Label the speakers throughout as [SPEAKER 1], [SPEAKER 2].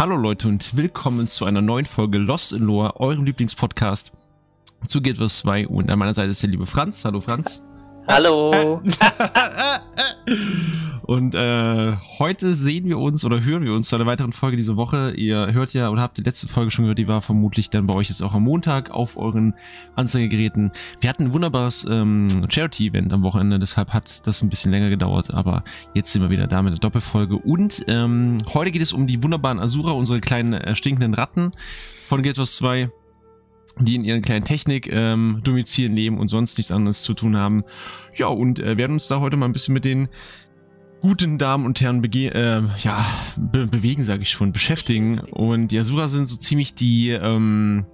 [SPEAKER 1] Hallo Leute und willkommen zu einer neuen Folge Lost in Lore, eurem Lieblingspodcast zu Guild Wars 2 und an meiner Seite ist der liebe Franz. Hallo Franz.
[SPEAKER 2] Hallo.
[SPEAKER 1] und äh, heute sehen wir uns oder hören wir uns zu einer weiteren Folge diese Woche. Ihr hört ja oder habt die letzte Folge schon gehört, die war vermutlich dann bei euch jetzt auch am Montag auf euren Anzeigegeräten. Wir hatten ein wunderbares ähm, Charity-Event am Wochenende, deshalb hat das ein bisschen länger gedauert, aber jetzt sind wir wieder da mit der Doppelfolge. Und ähm, heute geht es um die wunderbaren Asura, unsere kleinen äh, stinkenden Ratten von Guild Wars 2 die in ihren kleinen Technik-Domizilen ähm, leben und sonst nichts anderes zu tun haben. Ja, und äh, werden uns da heute mal ein bisschen mit den guten Damen und Herren bege äh, ja, be bewegen, sage ich schon, beschäftigen. Und die Asura sind so ziemlich die, ähm,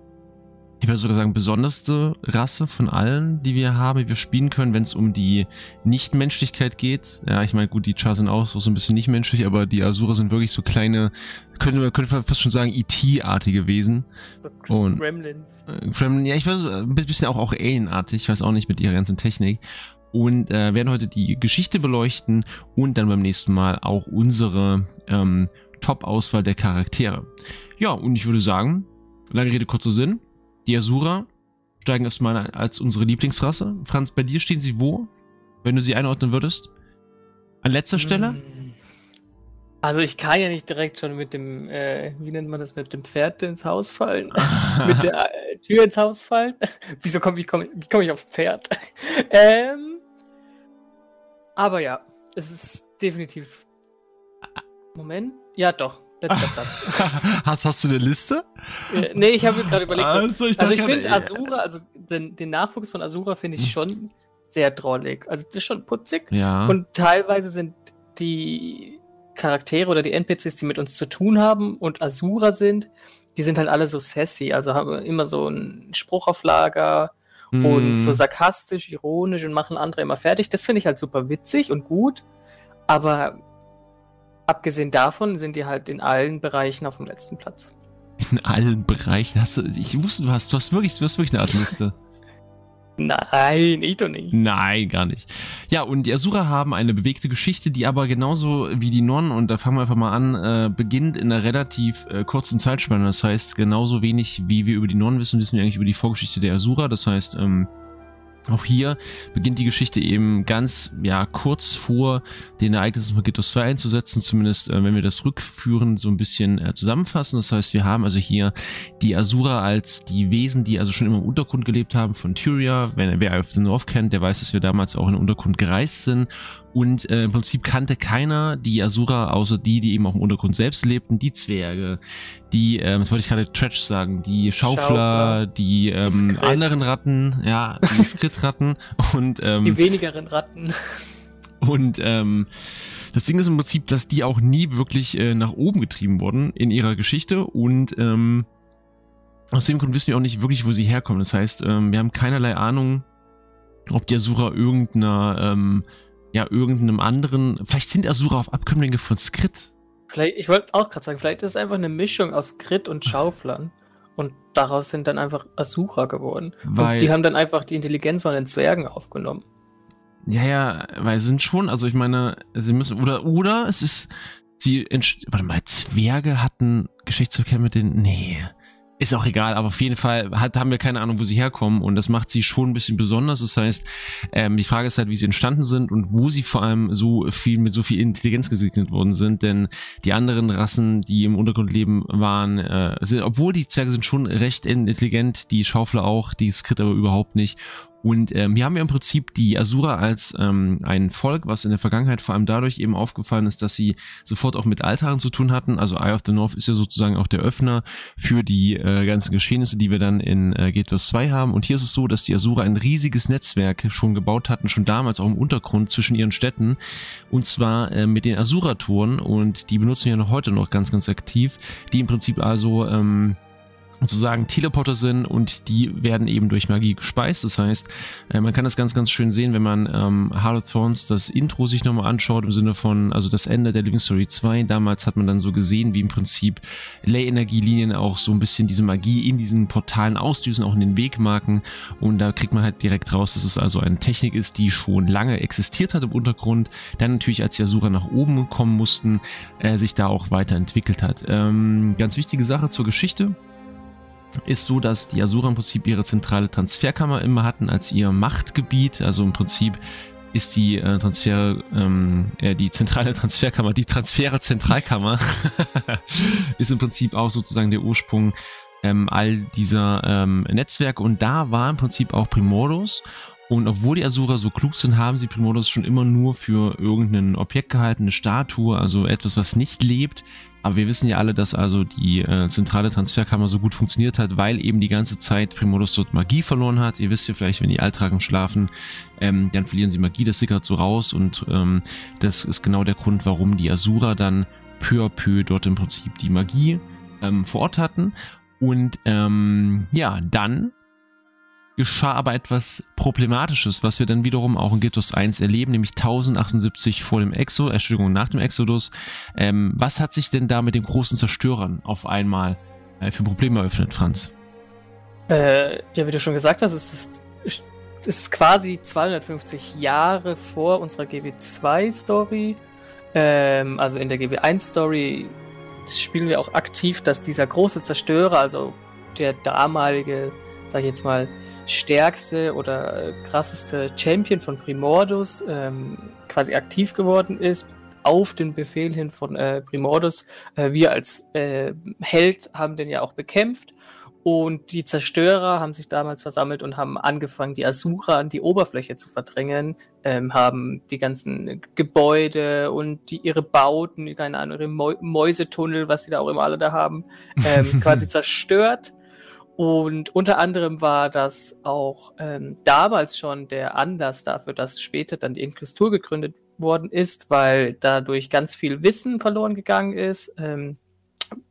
[SPEAKER 1] ich würde sogar sagen, besonderste Rasse von allen, die wir haben, die wir spielen können, wenn es um die Nichtmenschlichkeit geht. Ja, ich meine, gut, die Char sind auch so ein bisschen nicht menschlich, aber die Asura sind wirklich so kleine, könnte man könnte fast schon sagen, IT-artige Wesen. Und, Gremlins. Äh, Gremlin, ja, ich weiß, ein bisschen auch, auch Alien-artig, ich weiß auch nicht mit ihrer ganzen Technik. Und äh, werden heute die Geschichte beleuchten und dann beim nächsten Mal auch unsere ähm, Top-Auswahl der Charaktere. Ja, und ich würde sagen, lange Rede, kurzer Sinn die Asura steigen erstmal als unsere Lieblingsrasse. Franz, bei dir stehen sie wo, wenn du sie einordnen würdest? An letzter Stelle? Hm.
[SPEAKER 2] Also ich kann ja nicht direkt schon mit dem, äh, wie nennt man das, mit dem Pferd ins Haus fallen? mit der äh, Tür ins Haus fallen? Wieso komme ich, komm, wie komme ich aufs Pferd? ähm, aber ja, es ist definitiv. Moment. Ja, doch. Letzter Platz.
[SPEAKER 1] hast, hast du eine Liste?
[SPEAKER 2] Äh, nee, ich habe gerade überlegt. So, also ich, also ich finde Asura, also den, den, Nachwuchs von Asura finde ich schon sehr drollig. Also das ist schon putzig.
[SPEAKER 1] Ja.
[SPEAKER 2] Und teilweise sind die Charaktere oder die NPCs, die mit uns zu tun haben und Asura sind, die sind halt alle so sassy. Also haben immer so einen Spruch auf Lager mm. und so sarkastisch, ironisch und machen andere immer fertig. Das finde ich halt super witzig und gut. Aber Abgesehen davon sind die halt in allen Bereichen auf dem letzten Platz.
[SPEAKER 1] In allen Bereichen? Hast du, ich wusste, du hast, du hast wirklich, du hast wirklich eine Art Liste.
[SPEAKER 2] Nein, ich doch nicht.
[SPEAKER 1] Nein, gar nicht. Ja, und die Asura haben eine bewegte Geschichte, die aber genauso wie die Nonnen, und da fangen wir einfach mal an, äh, beginnt in einer relativ äh, kurzen Zeitspanne. Das heißt, genauso wenig wie wir über die Nonnen wissen, wissen wir eigentlich über die Vorgeschichte der Asura. Das heißt, ähm, auch hier beginnt die Geschichte eben ganz ja kurz vor den Ereignissen von Ghetto 2 einzusetzen, zumindest äh, wenn wir das rückführen, so ein bisschen äh, zusammenfassen. Das heißt, wir haben also hier die Asura als die Wesen, die also schon immer im Untergrund gelebt haben von Tyria. Wenn, wer auf the North kennt, der weiß, dass wir damals auch in den Untergrund gereist sind und äh, im Prinzip kannte keiner die Asura, außer die, die eben auch im Untergrund selbst lebten, die Zwerge, die, ähm, das wollte ich gerade Trash sagen, die Schaufler, Schaufler. die ähm, anderen Ratten, ja, die Skritratten und ähm,
[SPEAKER 2] die wenigeren Ratten.
[SPEAKER 1] Und ähm, das Ding ist im Prinzip, dass die auch nie wirklich äh, nach oben getrieben wurden in ihrer Geschichte und ähm, aus dem Grund wissen wir auch nicht wirklich, wo sie herkommen. Das heißt, ähm, wir haben keinerlei Ahnung, ob die Asura irgendeiner ähm, ja, irgendeinem anderen. Vielleicht sind Asura auf Abkömmlinge von Skrit.
[SPEAKER 2] Vielleicht, ich wollte auch gerade sagen, vielleicht ist es einfach eine Mischung aus Skrit und Schauflern. Und daraus sind dann einfach Asura geworden. Weil, und die haben dann einfach die Intelligenz von den Zwergen aufgenommen.
[SPEAKER 1] Ja, ja, weil sie sind schon, also ich meine, sie müssen, oder, oder es ist, sie, warte mal, Zwerge hatten Geschlechtsverkehr mit den, nee. Ist auch egal, aber auf jeden Fall hat, haben wir keine Ahnung, wo sie herkommen und das macht sie schon ein bisschen besonders. Das heißt, ähm, die Frage ist halt, wie sie entstanden sind und wo sie vor allem so viel mit so viel Intelligenz gesegnet worden sind, denn die anderen Rassen, die im Untergrund leben, waren, äh, sind, obwohl die Zwerge sind schon recht intelligent, die Schaufler auch, die Skrit aber überhaupt nicht und ähm, hier haben wir im Prinzip die Asura als ähm, ein Volk, was in der Vergangenheit vor allem dadurch eben aufgefallen ist, dass sie sofort auch mit Altaren zu tun hatten. Also Eye of the North ist ja sozusagen auch der Öffner für die äh, ganzen Geschehnisse, die wir dann in äh, Guild Wars 2 haben. Und hier ist es so, dass die Asura ein riesiges Netzwerk schon gebaut hatten, schon damals auch im Untergrund zwischen ihren Städten. Und zwar äh, mit den Asura-Touren. Und die benutzen wir noch heute noch ganz, ganz aktiv. Die im Prinzip also... Ähm, sozusagen Teleporter sind und die werden eben durch Magie gespeist. Das heißt, äh, man kann das ganz, ganz schön sehen, wenn man ähm, Heart of Thorns das Intro sich nochmal anschaut, im Sinne von, also das Ende der Living Story 2. Damals hat man dann so gesehen, wie im Prinzip Ley-Energielinien auch so ein bisschen diese Magie in diesen Portalen ausdüsen, auch in den Wegmarken. Und da kriegt man halt direkt raus, dass es also eine Technik ist, die schon lange existiert hat im Untergrund. Dann natürlich, als die Asura nach oben kommen mussten, äh, sich da auch weiterentwickelt hat. Ähm, ganz wichtige Sache zur Geschichte ist so, dass die Asura im Prinzip ihre zentrale Transferkammer immer hatten als ihr Machtgebiet. Also im Prinzip ist die äh, Transfer, ähm, äh, die zentrale Transferkammer, die Transfere Zentralkammer, ist im Prinzip auch sozusagen der Ursprung ähm, all dieser ähm, Netzwerke. Und da war im Prinzip auch Primordos. Und obwohl die Asura so klug sind, haben sie Primordos schon immer nur für irgendein Objekt gehalten, eine Statue, also etwas, was nicht lebt. Aber wir wissen ja alle, dass also die äh, zentrale Transferkammer so gut funktioniert hat, weil eben die ganze Zeit Primodus dort Magie verloren hat. Ihr wisst ja vielleicht, wenn die Altragen schlafen, ähm, dann verlieren sie Magie, das sickert so raus und ähm, das ist genau der Grund, warum die Asura dann peu à peu dort im Prinzip die Magie ähm, vor Ort hatten. Und ähm, ja, dann geschah aber etwas Problematisches, was wir dann wiederum auch in Gittus 1 erleben, nämlich 1078 vor dem Exo, Entschuldigung, nach dem Exodus. Ähm, was hat sich denn da mit den großen Zerstörern auf einmal äh, für Probleme eröffnet, Franz?
[SPEAKER 2] Äh, ja, wie du schon gesagt hast, es ist, es ist quasi 250 Jahre vor unserer GW2-Story. Ähm, also in der GW1-Story spielen wir auch aktiv, dass dieser große Zerstörer, also der damalige, sag ich jetzt mal, stärkste oder krasseste Champion von Primordus ähm, quasi aktiv geworden ist, auf den Befehl hin von äh, Primordus. Äh, wir als äh, Held haben den ja auch bekämpft. Und die Zerstörer haben sich damals versammelt und haben angefangen, die Asura an die Oberfläche zu verdrängen, ähm, haben die ganzen Gebäude und die, ihre Bauten, keine Ahnung, ihre Mäusetunnel, was sie da auch immer alle da haben, ähm, quasi zerstört und unter anderem war das auch ähm, damals schon der Anlass dafür, dass später dann die Inklustur gegründet worden ist, weil dadurch ganz viel Wissen verloren gegangen ist, ähm,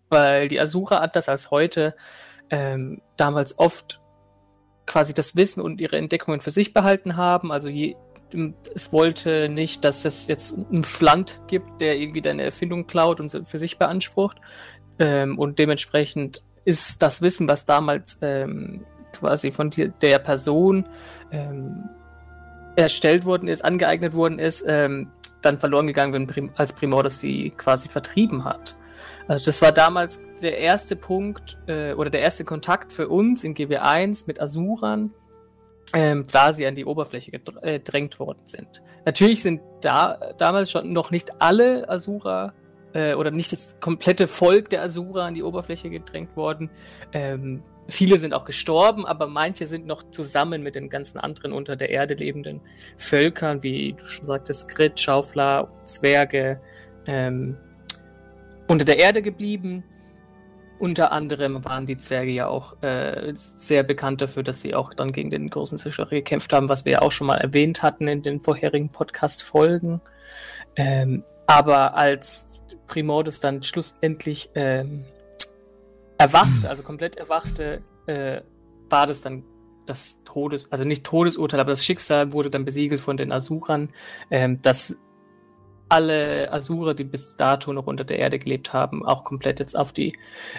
[SPEAKER 2] weil die Asura anders als heute ähm, damals oft quasi das Wissen und ihre Entdeckungen für sich behalten haben. Also je, es wollte nicht, dass es jetzt einen Flant gibt, der irgendwie deine Erfindung klaut und für sich beansprucht. Ähm, und dementsprechend ist das Wissen, was damals ähm, quasi von die, der Person ähm, erstellt worden ist, angeeignet worden ist, ähm, dann verloren gegangen, wenn Prim als Primor das sie quasi vertrieben hat. Also das war damals der erste Punkt äh, oder der erste Kontakt für uns in GW1 mit Asuran, ähm, da sie an die Oberfläche äh, gedrängt worden sind. Natürlich sind da damals schon noch nicht alle Asura äh, oder nicht das komplette Volk der Asura an die Oberfläche gedrängt worden. Ähm, viele sind auch gestorben, aber manche sind noch zusammen mit den ganzen anderen unter der Erde lebenden Völkern, wie du schon sagtest, Grit, Schaufler, Zwerge, ähm, unter der Erde geblieben. Unter anderem waren die Zwerge ja auch äh, sehr bekannt dafür, dass sie auch dann gegen den großen Zerstörer gekämpft haben, was wir ja auch schon mal erwähnt hatten in den vorherigen Podcast-Folgen. Ähm, aber als Primordus dann schlussendlich ähm, erwacht, mhm. also komplett erwachte, äh, war das dann das Todes, also nicht Todesurteil, aber das Schicksal wurde dann besiegelt von den Asurern, ähm, dass alle Asura, die bis dato noch unter der Erde gelebt haben, auch komplett jetzt auf die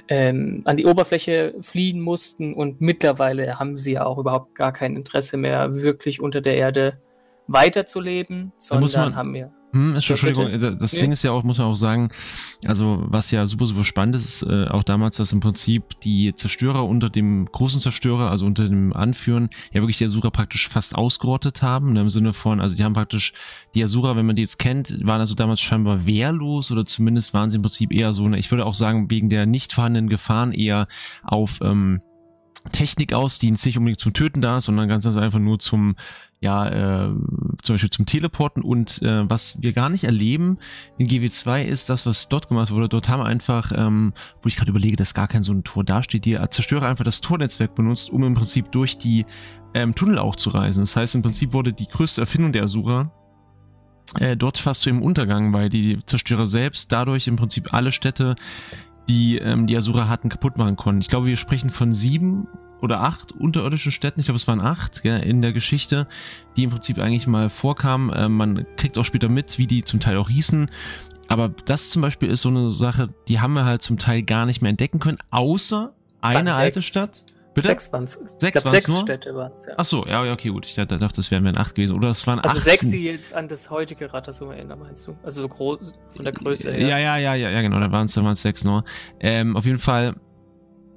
[SPEAKER 2] ähm, an die Oberfläche fliehen mussten und mittlerweile haben sie ja auch überhaupt gar kein Interesse mehr, wirklich unter der Erde weiterzuleben, sondern haben ja
[SPEAKER 1] hm, Entschuldigung, ja, das Ding ist ja auch, muss man auch sagen, also was ja super, super spannend ist, äh, auch damals, dass im Prinzip die Zerstörer unter dem großen Zerstörer, also unter dem Anführen, ja wirklich die Asura praktisch fast ausgerottet haben, ne, im Sinne von, also die haben praktisch, die Asura, wenn man die jetzt kennt, waren also damals scheinbar wehrlos oder zumindest waren sie im Prinzip eher so, ne, ich würde auch sagen, wegen der nicht vorhandenen Gefahren eher auf, ähm, Technik aus, die nicht unbedingt zum Töten da ist, sondern ganz einfach nur zum ja, äh, zum Beispiel zum Teleporten und äh, was wir gar nicht erleben in GW2 ist das, was dort gemacht wurde. Dort haben wir einfach, ähm, wo ich gerade überlege, dass gar kein so ein Tor dasteht, die Zerstörer einfach das Tornetzwerk benutzt, um im Prinzip durch die ähm, Tunnel auch zu reisen. Das heißt, im Prinzip wurde die größte Erfindung der Asura äh, dort fast zu ihrem Untergang, weil die Zerstörer selbst dadurch im Prinzip alle Städte die ähm, die Asura hatten, kaputt machen konnten. Ich glaube, wir sprechen von sieben oder acht unterirdischen Städten, ich glaube es waren acht ja, in der Geschichte, die im Prinzip eigentlich mal vorkamen. Äh, man kriegt auch später mit, wie die zum Teil auch hießen. Aber das zum Beispiel ist so eine Sache, die haben wir halt zum Teil gar nicht mehr entdecken können, außer eine alte Stadt.
[SPEAKER 2] Bitte? Sechs waren es. Sechs,
[SPEAKER 1] glaub, sechs nur? Städte waren es, ja. Ach so, ja, okay, gut. Ich dachte, das wären wir acht gewesen. Oder es waren
[SPEAKER 2] also acht. Also sechs, die jetzt an das heutige Rathausum erinnern, meinst du? Also so groß, von der Größe
[SPEAKER 1] her. Ja, ja, ja, ja, ja, genau. Da waren es sechs nur. Ähm, auf jeden Fall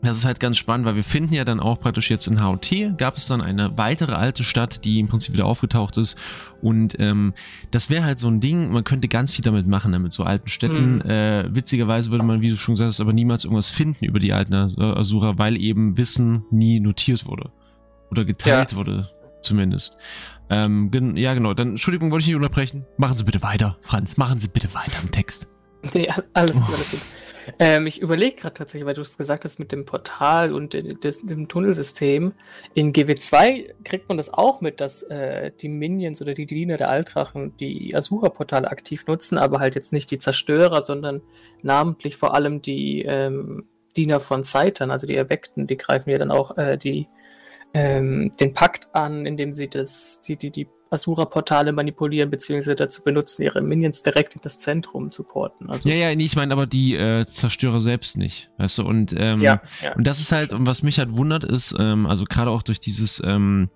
[SPEAKER 1] das ist halt ganz spannend, weil wir finden ja dann auch praktisch jetzt in HOT gab es dann eine weitere alte Stadt, die im Prinzip wieder aufgetaucht ist. Und ähm, das wäre halt so ein Ding, man könnte ganz viel damit machen, damit so alten Städten. Mhm. Äh, witzigerweise würde man, wie du schon gesagt hast, aber niemals irgendwas finden über die alten Asura, weil eben Wissen nie notiert wurde. Oder geteilt ja. wurde, zumindest. Ähm, ja, genau. Dann, Entschuldigung, wollte ich nicht unterbrechen. Machen Sie bitte weiter, Franz. Machen Sie bitte weiter im Text.
[SPEAKER 2] Nee, alles alles gut. Ähm, ich überlege gerade tatsächlich, weil du es gesagt hast mit dem Portal und des, dem Tunnelsystem. In GW2 kriegt man das auch mit, dass äh, die Minions oder die Diener der Altrachen die Asura-Portale aktiv nutzen, aber halt jetzt nicht die Zerstörer, sondern namentlich vor allem die ähm, Diener von Seitan, also die Erweckten, die greifen ja dann auch äh, die, ähm, den Pakt an, indem sie das, die, die, die Asura-Portale manipulieren, beziehungsweise dazu benutzen, ihre Minions direkt in das Zentrum zu porten.
[SPEAKER 1] Also ja, ja, nee, ich meine aber die äh, Zerstörer selbst nicht, weißt du, und, ähm, ja, ja. und das ist halt, und was mich halt wundert ist, ähm, also gerade auch durch dieses ähm,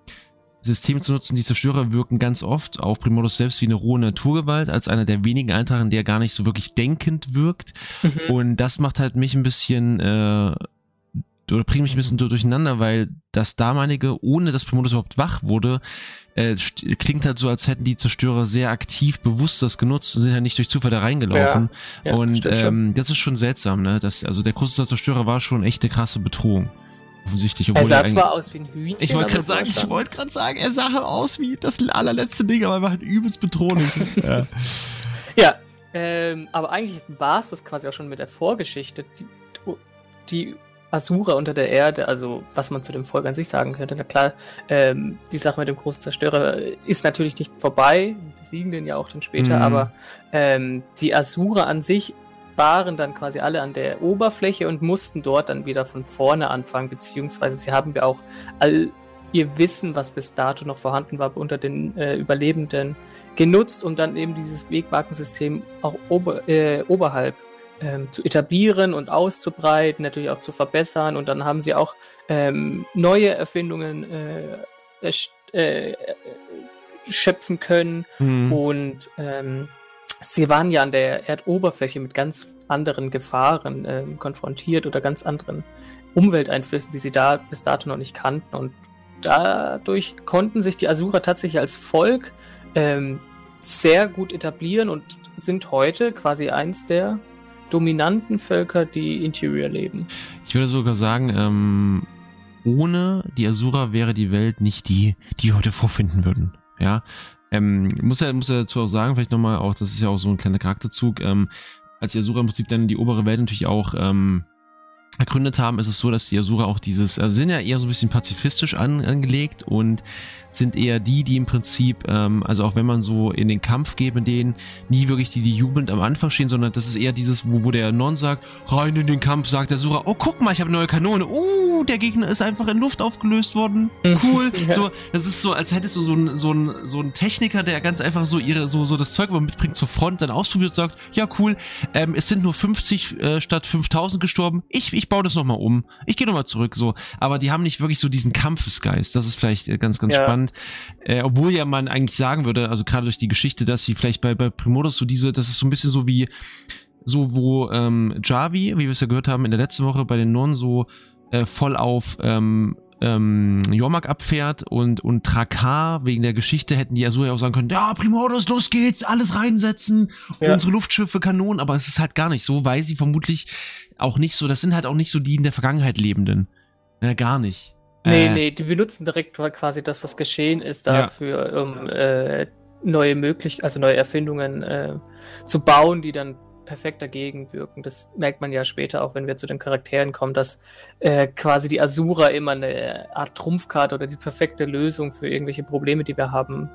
[SPEAKER 1] System zu nutzen, die Zerstörer wirken ganz oft, auch Primodus selbst, wie eine rohe Naturgewalt, als einer der wenigen Eintragen, der gar nicht so wirklich denkend wirkt. Mhm. Und das macht halt mich ein bisschen äh, oder bringt mich ein bisschen durcheinander, weil das damalige, ohne dass Primodus überhaupt wach wurde, äh, klingt halt so, als hätten die Zerstörer sehr aktiv bewusst das genutzt und sind ja nicht durch Zufall da reingelaufen. Ja, ja, und ähm, das ist schon seltsam, ne? Das, also der große Zerstörer war schon echt eine krasse Bedrohung. Offensichtlich.
[SPEAKER 2] er sah zwar aus wie ein Hühnchen.
[SPEAKER 1] Ich wollte gerade sagen, ich wollte gerade sagen, er sah aus wie das allerletzte Ding, aber er war halt übelst bedrohlich.
[SPEAKER 2] ja. ja ähm, aber eigentlich war es das quasi auch schon mit der Vorgeschichte. Die, die Asura unter der Erde, also was man zu dem Volk an sich sagen könnte. Na klar, ähm, die Sache mit dem großen Zerstörer ist natürlich nicht vorbei. Wir siegen den ja auch dann später, mhm. aber ähm, die Asura an sich waren dann quasi alle an der Oberfläche und mussten dort dann wieder von vorne anfangen, beziehungsweise sie haben ja auch all ihr Wissen, was bis dato noch vorhanden war, unter den äh, Überlebenden genutzt, um dann eben dieses Wegmarkensystem auch ober, äh, oberhalb ähm, zu etablieren und auszubreiten, natürlich auch zu verbessern. Und dann haben sie auch ähm, neue Erfindungen äh, äh, schöpfen können. Mhm. Und ähm, sie waren ja an der Erdoberfläche mit ganz anderen Gefahren ähm, konfrontiert oder ganz anderen Umwelteinflüssen, die sie da bis dato noch nicht kannten. Und dadurch konnten sich die Asura tatsächlich als Volk ähm, sehr gut etablieren und sind heute quasi eins der dominanten Völker, die Interior leben.
[SPEAKER 1] Ich würde sogar sagen, ähm, ohne die Asura wäre die Welt nicht die, die wir heute vorfinden würden. Ja, ähm, muss ja, muss ja dazu auch sagen, vielleicht nochmal auch, das ist ja auch so ein kleiner Charakterzug, ähm, als die Asura im Prinzip dann die obere Welt natürlich auch ähm, ergründet haben, ist es so, dass die Asura auch dieses, also sind ja eher so ein bisschen pazifistisch an, angelegt und sind eher die, die im Prinzip, ähm, also auch wenn man so in den Kampf geht mit denen, nie wirklich die, die jubelnd am Anfang stehen, sondern das ist eher dieses, wo, wo der Non sagt, rein in den Kampf, sagt der Asura, oh guck mal, ich habe neue Kanone, oh, der Gegner ist einfach in Luft aufgelöst worden, cool. ja. So, das ist so, als hättest du so einen so ein, so ein Techniker, der ganz einfach so ihre, so, so das Zeug mitbringt zur Front, dann ausprobiert und sagt, ja cool, ähm, es sind nur 50 äh, statt 5000 gestorben, ich, ich baue das nochmal um, ich gehe nochmal zurück, so, aber die haben nicht wirklich so diesen Kampfesgeist, das ist vielleicht äh, ganz, ganz ja. spannend. Äh, obwohl ja man eigentlich sagen würde, also gerade durch die Geschichte, dass sie vielleicht bei, bei Primodus so diese, das ist so ein bisschen so wie, so wo ähm, Javi, wie wir es ja gehört haben in der letzten Woche bei den Non so äh, voll auf ähm, ähm, Jormak abfährt und, und Trakar wegen der Geschichte hätten die ja so ja auch sagen können, ja, Primordus, los geht's, alles reinsetzen, ja. unsere Luftschiffe, Kanonen, aber es ist halt gar nicht so, weil sie vermutlich auch nicht so, das sind halt auch nicht so die in der Vergangenheit Lebenden. Ja, gar nicht.
[SPEAKER 2] Nee, äh, nee, die benutzen direkt quasi das, was geschehen ist, dafür, ja. um äh, neue Möglichkeiten, also neue Erfindungen äh, zu bauen, die dann perfekt dagegen wirken. Das merkt man ja später auch, wenn wir zu den Charakteren kommen, dass äh, quasi die Asura immer eine Art Trumpfkarte oder die perfekte Lösung für irgendwelche Probleme, die wir haben,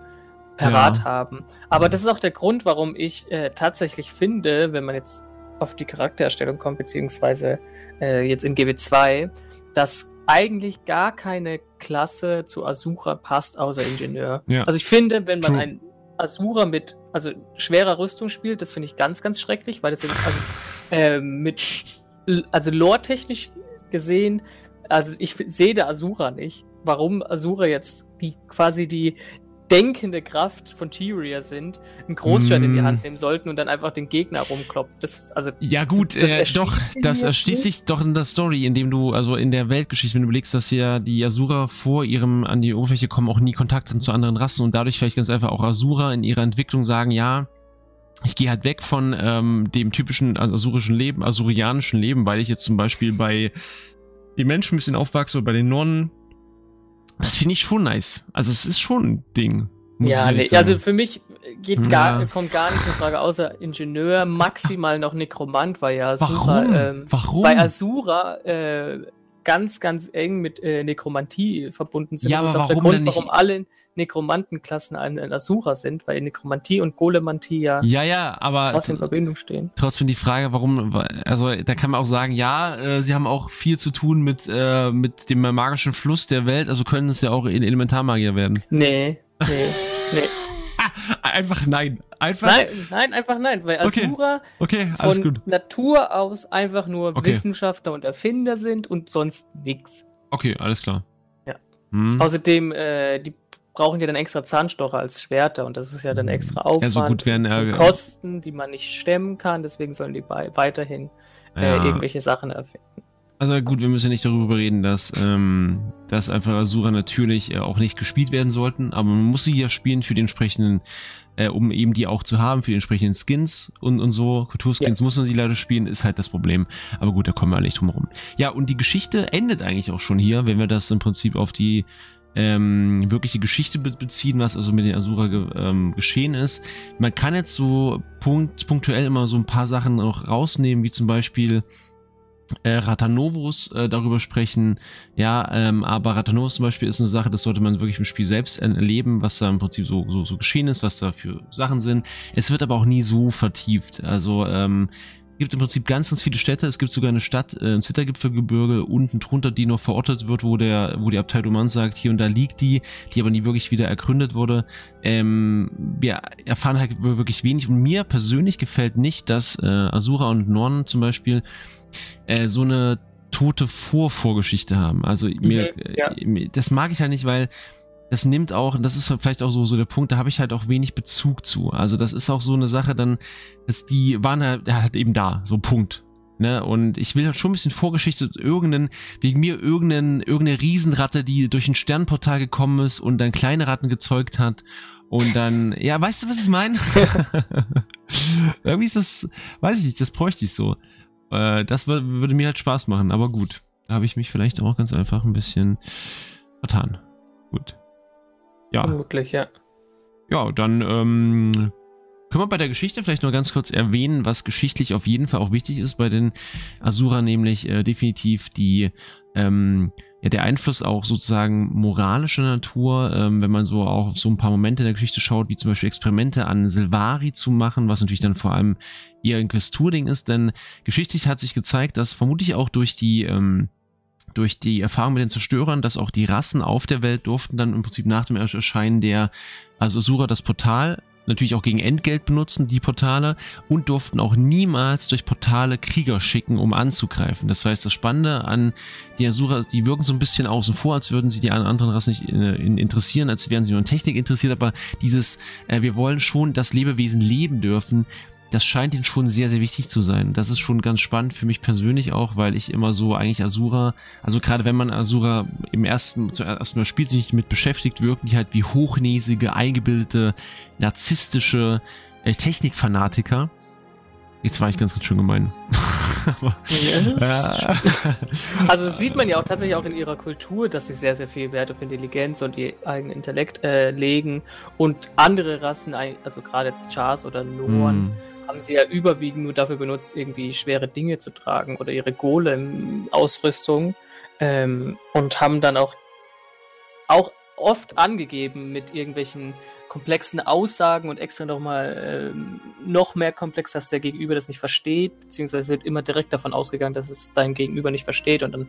[SPEAKER 2] parat ja. haben. Aber das ist auch der Grund, warum ich äh, tatsächlich finde, wenn man jetzt auf die Charaktererstellung kommt, beziehungsweise äh, jetzt in GW2, dass eigentlich gar keine Klasse zu Asura passt, außer Ingenieur. Ja. Also ich finde, wenn man True. ein Asura mit also schwerer Rüstung spielt, das finde ich ganz, ganz schrecklich, weil das eben, also äh, mit also lore-technisch gesehen, also ich sehe da Asura nicht. Warum Asura jetzt die quasi die denkende Kraft von Tyria sind, ein Großschwert mm. in die Hand mm. nehmen sollten und dann einfach den Gegner rumkloppen. Das, also,
[SPEAKER 1] ja gut, das, das äh, doch, das erschließt sich doch in der Story, indem du, also in der Weltgeschichte, wenn du überlegst, dass ja die Asura vor ihrem an die Oberfläche kommen, auch nie Kontakt hatten zu anderen Rassen und dadurch vielleicht ganz einfach auch Asura in ihrer Entwicklung sagen, ja, ich gehe halt weg von ähm, dem typischen also asurischen Leben, asurianischen Leben, weil ich jetzt zum Beispiel bei den Menschen ein bisschen aufwachse oder bei den Nonnen das finde ich schon nice. Also es ist schon ein Ding.
[SPEAKER 2] Ja, nee, also für mich geht gar, ja. kommt gar nicht in Frage, außer Ingenieur, maximal noch Nekromant, weil ja
[SPEAKER 1] Asura, Warum? Ähm, Warum?
[SPEAKER 2] Weil Asura äh, ganz, ganz eng mit äh, Nekromantie verbunden sind.
[SPEAKER 1] Ja,
[SPEAKER 2] das
[SPEAKER 1] ist auch
[SPEAKER 2] der Grund, warum alle Nekromantenklassen ein, ein Asura sind, weil Nekromantie und Golemantie ja,
[SPEAKER 1] ja, ja aber
[SPEAKER 2] krass in Verbindung stehen.
[SPEAKER 1] Trotzdem die Frage, warum, also da kann man auch sagen, ja, äh, sie haben auch viel zu tun mit, äh, mit dem magischen Fluss der Welt, also können es ja auch in Elementarmagier werden.
[SPEAKER 2] Nee, nee, nee.
[SPEAKER 1] Einfach nein. Einfach
[SPEAKER 2] nein, nein, einfach nein, weil Asura
[SPEAKER 1] okay.
[SPEAKER 2] Okay, von gut. Natur aus einfach nur okay. Wissenschaftler und Erfinder sind und sonst nichts.
[SPEAKER 1] Okay, alles klar.
[SPEAKER 2] Ja. Hm. Außerdem, äh, die brauchen ja dann extra Zahnstocher als Schwerter und das ist ja dann hm. extra Aufwand. Ja,
[SPEAKER 1] so gut wären, äh,
[SPEAKER 2] Kosten, die man nicht stemmen kann, deswegen sollen die weiterhin äh, ja. irgendwelche Sachen erfinden.
[SPEAKER 1] Also gut, wir müssen ja nicht darüber reden, dass, ähm, dass einfach Asura natürlich äh, auch nicht gespielt werden sollten, aber man muss sie ja spielen für den entsprechenden, äh, um eben die auch zu haben, für die entsprechenden Skins und, und so. Kulturskins ja. muss man sie leider spielen, ist halt das Problem. Aber gut, da kommen wir nicht drum herum. Ja, und die Geschichte endet eigentlich auch schon hier, wenn wir das im Prinzip auf die ähm, wirkliche Geschichte be beziehen, was also mit den Asura ge ähm, geschehen ist. Man kann jetzt so punkt punktuell immer so ein paar Sachen noch rausnehmen, wie zum Beispiel äh, Ratanovus äh, darüber sprechen. Ja, ähm, aber Ratanovus zum Beispiel ist eine Sache, das sollte man wirklich im Spiel selbst erleben, was da im Prinzip so, so, so geschehen ist, was da für Sachen sind. Es wird aber auch nie so vertieft. Also ähm, gibt im Prinzip ganz, ganz viele Städte. Es gibt sogar eine Stadt äh, im Zittergipfelgebirge unten drunter, die noch verortet wird, wo der, wo die Abtei Doman sagt, hier und da liegt die, die aber nie wirklich wieder ergründet wurde. Ähm, wir erfahren halt wirklich wenig und mir persönlich gefällt nicht, dass äh, Asura und Norn zum Beispiel äh, so eine tote Vorvorgeschichte haben. Also mir, mhm, ja. äh, das mag ich halt nicht, weil das nimmt auch, und das ist vielleicht auch so, so der Punkt, da habe ich halt auch wenig Bezug zu. Also das ist auch so eine Sache dann, dass die waren halt, halt eben da, so Punkt. Ne? Und ich will halt schon ein bisschen Vorgeschichte, irgendeinen, wegen mir irgendeinen, irgendeine Riesenratte, die durch ein Sternportal gekommen ist und dann kleine Ratten gezeugt hat. Und dann, ja, weißt du, was ich meine? Irgendwie ist das, weiß ich nicht, das bräuchte ich so. Äh, das würde mir halt Spaß machen, aber gut. Da habe ich mich vielleicht auch ganz einfach ein bisschen vertan. Gut. Ja.
[SPEAKER 2] Vermutlich, ja.
[SPEAKER 1] Ja, dann ähm, können wir bei der Geschichte vielleicht noch ganz kurz erwähnen, was geschichtlich auf jeden Fall auch wichtig ist bei den Asura, nämlich äh, definitiv die ähm, ja, der Einfluss auch sozusagen moralischer Natur, ähm, wenn man so auch auf so ein paar Momente in der Geschichte schaut, wie zum Beispiel Experimente an Silvari zu machen, was natürlich dann vor allem eher ein Questur-Ding ist, denn geschichtlich hat sich gezeigt, dass vermutlich auch durch die ähm, durch die Erfahrung mit den Zerstörern, dass auch die Rassen auf der Welt durften dann im Prinzip nach dem Erscheinen der, also Sura das Portal natürlich auch gegen Entgelt benutzen, die Portale, und durften auch niemals durch Portale Krieger schicken, um anzugreifen. Das heißt, das Spannende an die Asura, die wirken so ein bisschen außen vor, als würden sie die anderen Rassen nicht äh, interessieren, als wären sie nur in Technik interessiert, aber dieses, äh, wir wollen schon, dass Lebewesen leben dürfen, das scheint ihnen schon sehr, sehr wichtig zu sein. Das ist schon ganz spannend für mich persönlich auch, weil ich immer so eigentlich Asura, also gerade wenn man Asura im ersten, zuerst mal spielt, sich nicht mit beschäftigt, wirken die halt wie hochnäsige, eingebildete, narzisstische äh, Technikfanatiker. Jetzt war ich ganz, ganz schön gemein.
[SPEAKER 2] also sieht man ja auch tatsächlich auch in ihrer Kultur, dass sie sehr, sehr viel Wert auf Intelligenz und ihr eigenen Intellekt äh, legen und andere Rassen, also gerade jetzt Chars oder Norn, mm haben sie ja überwiegend nur dafür benutzt, irgendwie schwere Dinge zu tragen oder ihre Golem-Ausrüstung ähm, und haben dann auch, auch oft angegeben mit irgendwelchen komplexen Aussagen und extra nochmal ähm, noch mehr komplex, dass der Gegenüber das nicht versteht, beziehungsweise wird immer direkt davon ausgegangen, dass es dein Gegenüber nicht versteht und dann,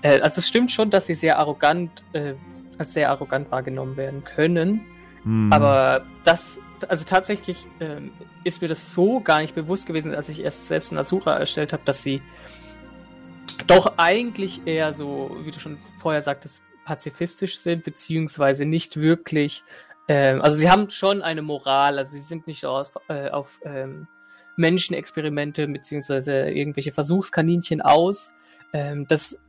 [SPEAKER 2] äh, also es stimmt schon, dass sie sehr arrogant, äh, als sehr arrogant wahrgenommen werden können, hm. aber das, also tatsächlich äh, ist mir das so gar nicht bewusst gewesen, als ich erst selbst eine Asura erstellt habe, dass sie doch eigentlich eher so, wie du schon vorher sagtest, pazifistisch sind, beziehungsweise nicht wirklich, ähm, also sie haben schon eine Moral, also sie sind nicht auf, äh, auf ähm, Menschenexperimente beziehungsweise irgendwelche Versuchskaninchen aus. Ähm, das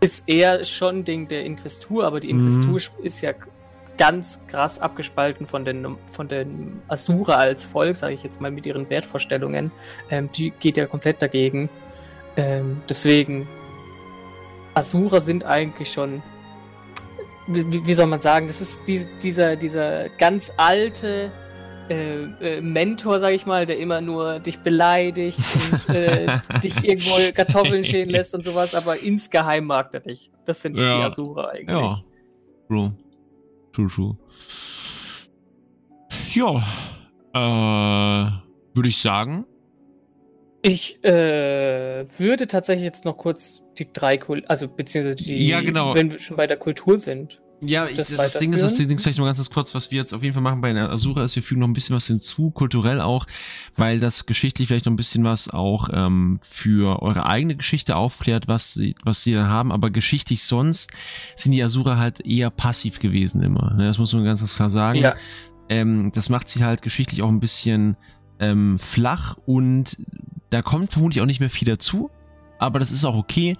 [SPEAKER 2] ist eher schon Ding der Inquestur, aber die. Inquestur mhm. ist ja ganz krass abgespalten von den, von den Asura als Volk, sage ich jetzt mal, mit ihren Wertvorstellungen. Ähm, die geht ja komplett dagegen. Ähm, deswegen, Asura sind eigentlich schon, wie, wie soll man sagen, das ist die, dieser, dieser ganz alte äh, äh, Mentor, sag ich mal, der immer nur dich beleidigt und äh, dich irgendwo Kartoffeln schälen lässt und sowas, aber insgeheim mag er dich. Das sind ja. die Asura eigentlich. Ja,
[SPEAKER 1] true. True, true. Ja, äh, würde ich sagen,
[SPEAKER 2] ich äh, würde tatsächlich jetzt noch kurz die drei, Kul also beziehungsweise die,
[SPEAKER 1] ja, genau.
[SPEAKER 2] wenn wir schon bei der Kultur sind.
[SPEAKER 1] Ja, ich, das, das Ding ist, das Ding ist vielleicht noch ganz kurz, was wir jetzt auf jeden Fall machen bei der Asura ist, wir fügen noch ein bisschen was hinzu, kulturell auch, weil das geschichtlich vielleicht noch ein bisschen was auch ähm, für eure eigene Geschichte aufklärt, was sie, was sie da haben, aber geschichtlich sonst sind die Asura halt eher passiv gewesen immer. Ne? Das muss man ganz, ganz klar sagen. Ja. Ähm, das macht sie halt geschichtlich auch ein bisschen ähm, flach und da kommt vermutlich auch nicht mehr viel dazu, aber das ist auch okay,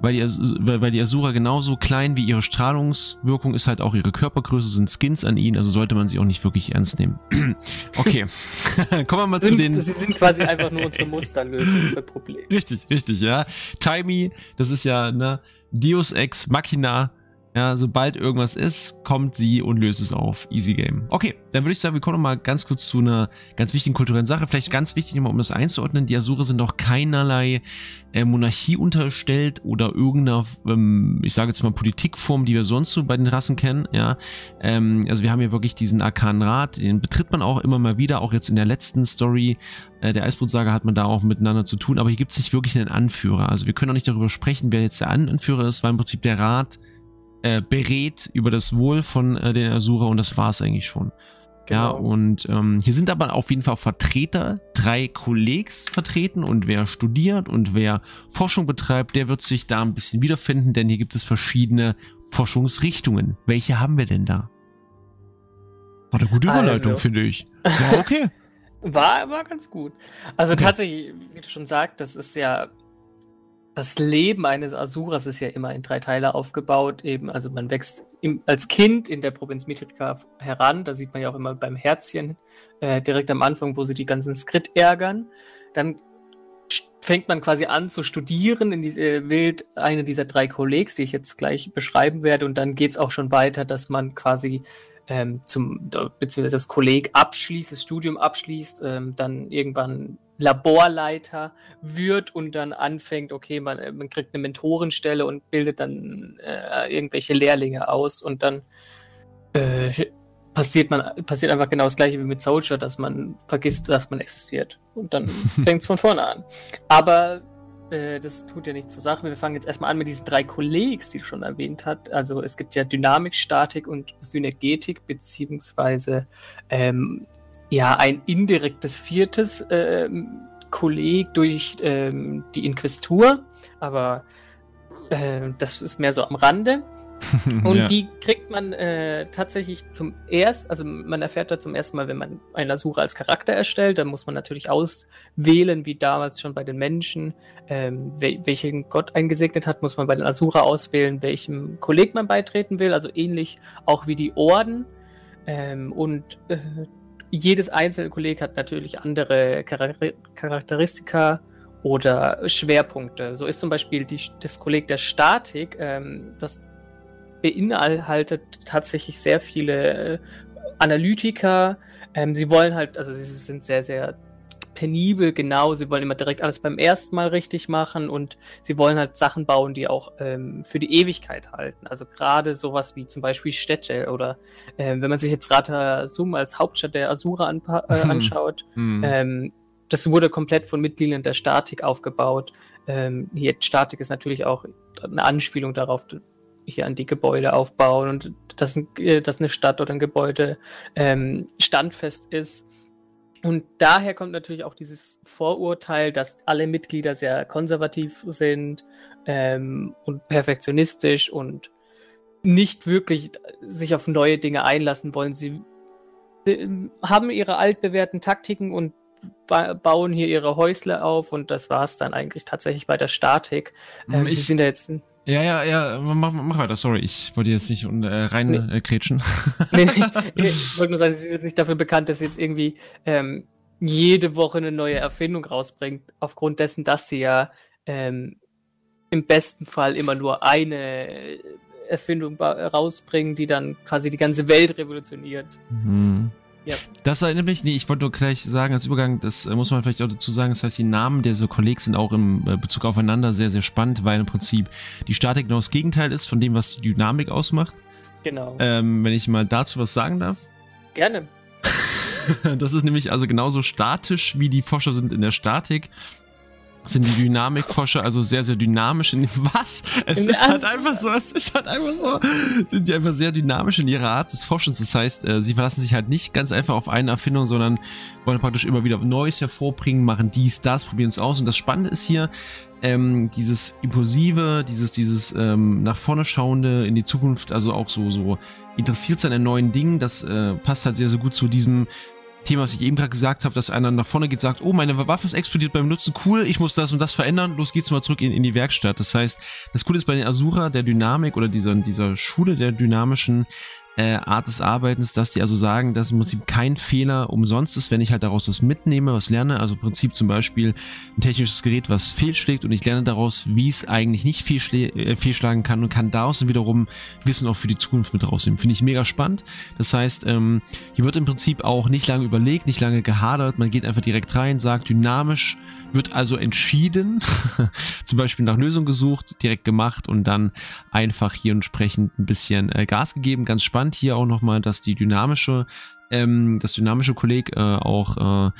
[SPEAKER 1] weil die, weil die Asura genauso klein wie ihre Strahlungswirkung ist halt auch ihre Körpergröße, sind Skins an ihnen, also sollte man sie auch nicht wirklich ernst nehmen. okay, kommen wir mal
[SPEAKER 2] sind,
[SPEAKER 1] zu den...
[SPEAKER 2] Sie sind quasi einfach nur unsere Musterlösung für Probleme.
[SPEAKER 1] Richtig, richtig, ja. Timey, das ist ja, ne, Deus Ex Machina, ja, sobald irgendwas ist, kommt sie und löst es auf. Easy Game. Okay, dann würde ich sagen, wir kommen mal ganz kurz zu einer ganz wichtigen kulturellen Sache. Vielleicht ganz wichtig nochmal, um das einzuordnen. Die Asure sind auch keinerlei äh, Monarchie unterstellt oder irgendeiner, ähm, ich sage jetzt mal Politikform, die wir sonst so bei den Rassen kennen. Ja, ähm, also wir haben hier wirklich diesen arkanen Rat, den betritt man auch immer mal wieder. Auch jetzt in der letzten Story äh, der Eisbrutsaga hat man da auch miteinander zu tun. Aber hier gibt es nicht wirklich einen Anführer. Also wir können auch nicht darüber sprechen, wer jetzt der Anführer ist, weil im Prinzip der Rat äh, berät über das Wohl von äh, den Asura und das war es eigentlich schon. Genau. Ja, und ähm, hier sind aber auf jeden Fall Vertreter, drei Kollegs vertreten und wer studiert und wer Forschung betreibt, der wird sich da ein bisschen wiederfinden, denn hier gibt es verschiedene Forschungsrichtungen. Welche haben wir denn da? War eine gute Überleitung, also. finde ich. War okay.
[SPEAKER 2] war, war ganz gut. Also okay. tatsächlich, wie du schon sagst, das ist ja das Leben eines Asuras ist ja immer in drei Teile aufgebaut. Eben, also man wächst im, als Kind in der Provinz Mitrika heran. Da sieht man ja auch immer beim Herzchen äh, direkt am Anfang, wo sie die ganzen Skrit ärgern. Dann fängt man quasi an zu studieren, in die, äh, wählt eine dieser drei Kollegs, die ich jetzt gleich beschreiben werde. Und dann geht es auch schon weiter, dass man quasi ähm, zum, beziehungsweise das Kolleg abschließt, das Studium abschließt, ähm, dann irgendwann Laborleiter wird und dann anfängt, okay, man, äh, man kriegt eine Mentorenstelle und bildet dann äh, irgendwelche Lehrlinge aus und dann äh, passiert man passiert einfach genau das gleiche wie mit Soldier, dass man vergisst, dass man existiert und dann fängt es von vorne an. Aber äh, das tut ja nichts zur Sache. Wir fangen jetzt erstmal an mit diesen drei Kollegs, die du schon erwähnt hat. Also es gibt ja Dynamik, Statik und Synergetik, beziehungsweise ähm, ja ein indirektes viertes äh, Kolleg durch ähm, die Inquistur, aber äh, das ist mehr so am Rande. Und ja. die kriegt man äh, tatsächlich zum ersten, also man erfährt da zum ersten Mal, wenn man einen Asura als Charakter erstellt, dann muss man natürlich auswählen, wie damals schon bei den Menschen, ähm, wel welchen Gott eingesegnet hat, muss man bei den Asura auswählen, welchem Kolleg man beitreten will, also ähnlich auch wie die Orden. Ähm, und äh, jedes einzelne Kolleg hat natürlich andere Char Charakteristika oder Schwerpunkte. So ist zum Beispiel die, das Kolleg der Statik, ähm, das beinhaltet tatsächlich sehr viele äh, Analytiker. Ähm, sie wollen halt, also sie sind sehr, sehr penibel genau. Sie wollen immer direkt alles beim ersten Mal richtig machen und sie wollen halt Sachen bauen, die auch ähm, für die Ewigkeit halten. Also gerade sowas wie zum Beispiel Städte oder ähm, wenn man sich jetzt Rata Sum als Hauptstadt der Asura an, äh, mhm. anschaut, mhm. Ähm, das wurde komplett von Mitgliedern der Statik aufgebaut. Ähm, hier Statik ist natürlich auch eine Anspielung darauf, hier an die Gebäude aufbauen und dass, äh, dass eine Stadt oder ein Gebäude ähm, standfest ist. Und daher kommt natürlich auch dieses Vorurteil, dass alle Mitglieder sehr konservativ sind ähm, und perfektionistisch und nicht wirklich sich auf neue Dinge einlassen wollen. Sie äh, haben ihre altbewährten Taktiken und ba bauen hier ihre Häusle auf und das war es dann eigentlich tatsächlich bei der Statik.
[SPEAKER 1] Ähm, sie sind da jetzt. Ja, ja, ja, mach, mach weiter, sorry, ich wollte jetzt nicht äh, rein nee. äh,
[SPEAKER 2] nee, ich wollte nur sagen, sie sind jetzt nicht dafür bekannt, dass sie jetzt irgendwie ähm, jede Woche eine neue Erfindung rausbringt, aufgrund dessen, dass sie ja ähm, im besten Fall immer nur eine Erfindung rausbringen, die dann quasi die ganze Welt revolutioniert.
[SPEAKER 1] Mhm. Ja. Das erinnert mich, nee, ich wollte nur gleich sagen, als Übergang, das äh, muss man vielleicht auch dazu sagen, das heißt, die Namen der so Kollegen sind auch im äh, Bezug aufeinander sehr, sehr spannend, weil im Prinzip die Statik genau das Gegenteil ist von dem, was die Dynamik ausmacht.
[SPEAKER 2] Genau.
[SPEAKER 1] Ähm, wenn ich mal dazu was sagen darf.
[SPEAKER 2] Gerne.
[SPEAKER 1] das ist nämlich also genauso statisch, wie die Forscher sind in der Statik sind die Dynamikforscher also sehr, sehr dynamisch in was? Es in ist halt einfach so, es ist halt einfach so, sind die einfach sehr dynamisch in ihrer Art des Forschens. Das heißt, äh, sie verlassen sich halt nicht ganz einfach auf eine Erfindung, sondern wollen praktisch immer wieder Neues hervorbringen, machen dies, das, probieren es aus. Und das Spannende ist hier, ähm, dieses Impulsive, dieses, dieses ähm, nach vorne schauende in die Zukunft, also auch so, so interessiert sein an neuen Dingen, das äh, passt halt sehr, sehr gut zu diesem Thema, was ich eben gerade gesagt habe, dass einer nach vorne geht, sagt, oh, meine Waffe ist explodiert beim Nutzen, cool, ich muss das und das verändern, los geht's mal zurück in, in die Werkstatt. Das heißt, das Coole ist bei den Asura der Dynamik oder dieser, dieser Schule der dynamischen äh, Art des Arbeitens, dass die also sagen, dass im Prinzip kein Fehler umsonst ist, wenn ich halt daraus was mitnehme, was lerne. Also im Prinzip zum Beispiel ein technisches Gerät, was fehlschlägt und ich lerne daraus, wie es eigentlich nicht fehlschlä äh, fehlschlagen kann und kann daraus dann wiederum Wissen auch für die Zukunft mit rausnehmen. Finde ich mega spannend. Das heißt, ähm, hier wird im Prinzip auch nicht lange überlegt, nicht lange gehadert. Man geht einfach direkt rein, sagt dynamisch, wird also entschieden, zum Beispiel nach Lösung gesucht, direkt gemacht und dann einfach hier entsprechend ein bisschen äh, Gas gegeben. Ganz spannend hier auch nochmal, dass die dynamische, ähm, das dynamische Kolleg äh, auch äh,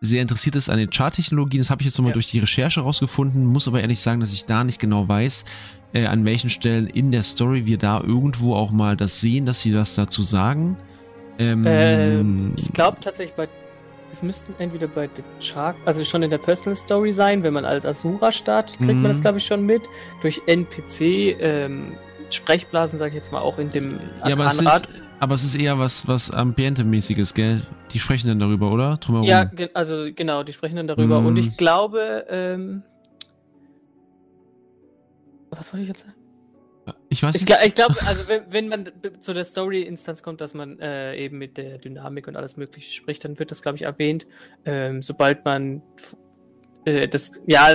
[SPEAKER 1] sehr interessiert ist an den Charttechnologien. Das habe ich jetzt nochmal ja. durch die Recherche rausgefunden, muss aber ehrlich sagen, dass ich da nicht genau weiß, äh, an welchen Stellen in der Story wir da irgendwo auch mal das sehen, dass sie das dazu sagen.
[SPEAKER 2] Ähm, ähm, ich glaube tatsächlich bei es müssten entweder bei The Shark, also schon in der Personal Story sein, wenn man als Asura startet, kriegt mhm. man das, glaube ich, schon mit. Durch NPC, ähm, Sprechblasen, sage ich jetzt mal, auch in dem
[SPEAKER 1] ja, aber es, ist, aber es ist eher was, was Ambiente-mäßiges, gell? Die sprechen dann darüber, oder?
[SPEAKER 2] Drumherum. Ja, ge also genau, die sprechen dann darüber. Mhm. Und ich glaube, ähm, was wollte ich jetzt sagen?
[SPEAKER 1] Ich weiß
[SPEAKER 2] nicht. Ich, ich glaube, also wenn, wenn, man zu der Story-Instanz kommt, dass man äh, eben mit der Dynamik und alles Mögliche spricht, dann wird das, glaube ich, erwähnt. Ähm, sobald man äh, das, ja,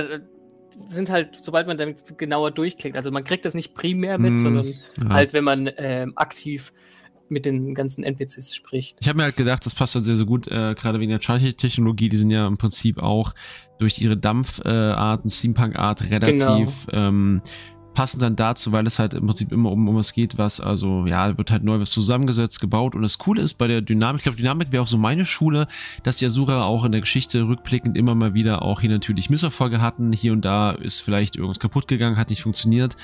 [SPEAKER 2] sind halt, sobald man damit genauer durchklickt. Also man kriegt das nicht primär mit, mm, sondern ja. halt, wenn man ähm, aktiv mit den ganzen NPCs spricht.
[SPEAKER 1] Ich habe mir halt gedacht, das passt halt sehr, sehr gut, äh, gerade wegen der Charting-Technologie, die sind ja im Prinzip auch durch ihre Dampfarten, äh, Steampunk-Art relativ genau. ähm, passend dann dazu, weil es halt im Prinzip immer um, um was geht, was, also ja, wird halt neu was zusammengesetzt, gebaut. Und das Coole ist bei der Dynamik, ich glaube, Dynamik wäre auch so meine Schule, dass die Asura auch in der Geschichte rückblickend immer mal wieder auch hier natürlich Misserfolge hatten, hier und da ist vielleicht irgendwas kaputt gegangen, hat nicht funktioniert.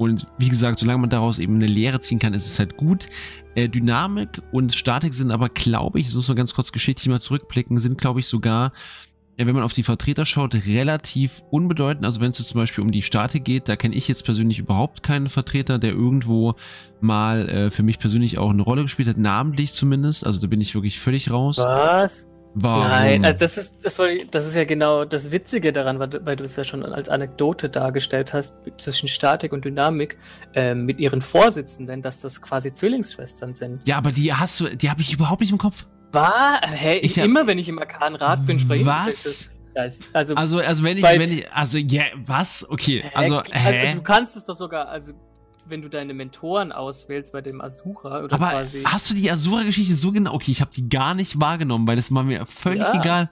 [SPEAKER 1] Und wie gesagt, solange man daraus eben eine Lehre ziehen kann, ist es halt gut. Äh, Dynamik und Statik sind aber, glaube ich, das muss man ganz kurz geschichtlich mal zurückblicken, sind, glaube ich, sogar wenn man auf die Vertreter schaut, relativ unbedeutend. Also wenn es zum Beispiel um die Statik geht, da kenne ich jetzt persönlich überhaupt keinen Vertreter, der irgendwo mal äh, für mich persönlich auch eine Rolle gespielt hat, namentlich zumindest. Also da bin ich wirklich völlig raus.
[SPEAKER 2] Was? Warum? Nein, also das ist, das, ich, das ist ja genau das Witzige daran, weil, weil du es ja schon als Anekdote dargestellt hast, zwischen Statik und Dynamik äh, mit ihren Vorsitzenden, dass das quasi Zwillingsschwestern sind.
[SPEAKER 1] Ja, aber die hast du, die habe ich überhaupt nicht im Kopf.
[SPEAKER 2] War? Hä? Ich hab, immer wenn ich im Arkanrat bin, spreche
[SPEAKER 1] ich. Was? Also, also, also wenn ich, wenn ich, also ja, was? Okay, also,
[SPEAKER 2] hä? Du kannst es doch sogar, also wenn du deine Mentoren auswählst bei dem Asura oder
[SPEAKER 1] Aber quasi. Hast du die Asura-Geschichte so genau? Okay, ich habe die gar nicht wahrgenommen, weil das war mir völlig ja. egal.